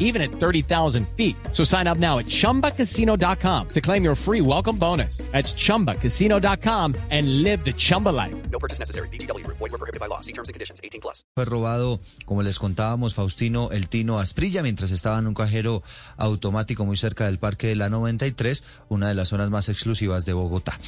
even at 30,000 feet. So sign up now at chumbacasino.com to claim your free welcome bonus. That's chumbacasino.com and live the Chumba life. No purchase necessary. BGW. Void were prohibited by law. See terms and conditions. 18 plus. Fue robado, como les contábamos, Faustino El Tino Asprilla mientras estaba en un cajero automático muy cerca del Parque de la 93, una de las zonas más exclusivas de Bogotá.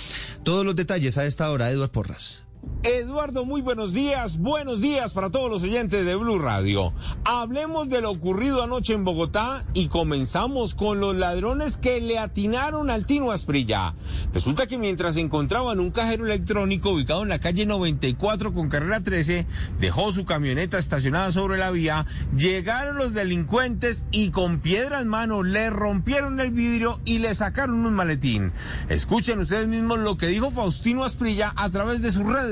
Todos los detalles a esta hora, Eduard Porras. Eduardo, muy buenos días. Buenos días para todos los oyentes de Blue Radio. Hablemos de lo ocurrido anoche en Bogotá y comenzamos con los ladrones que le atinaron al Tino Asprilla. Resulta que mientras se encontraban un cajero electrónico ubicado en la calle 94 con carrera 13, dejó su camioneta estacionada sobre la vía, llegaron los delincuentes y con piedra en mano le rompieron el vidrio y le sacaron un maletín. Escuchen ustedes mismos lo que dijo Faustino Asprilla a través de sus redes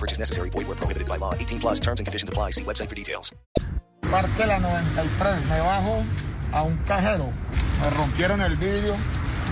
Purchase necessary. Void were prohibited by law. 18 plus terms and conditions apply. See website for details. Parque la 93, me bajo a un cajero, me rompieron el vidrio,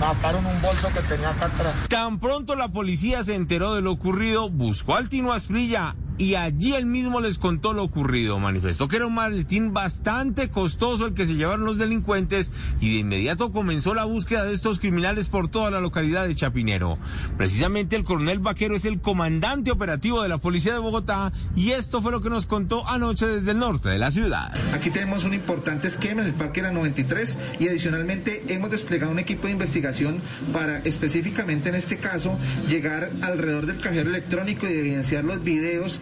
mataron un bolso que tenía acá atrás. Tan pronto la policía se enteró de lo ocurrido, buscó al Tino Asprilla y allí él mismo les contó lo ocurrido. Manifestó que era un maletín bastante costoso el que se llevaron los delincuentes y de inmediato comenzó la búsqueda de estos criminales por toda la localidad de Chapinero. Precisamente el coronel Vaquero es el comandante operativo de la policía de Bogotá y esto fue lo que nos contó anoche desde el norte de la ciudad. Aquí tenemos un importante esquema en el Parque La 93 y adicionalmente hemos desplegado un equipo de investigación para específicamente en este caso llegar alrededor del cajero electrónico y evidenciar los videos,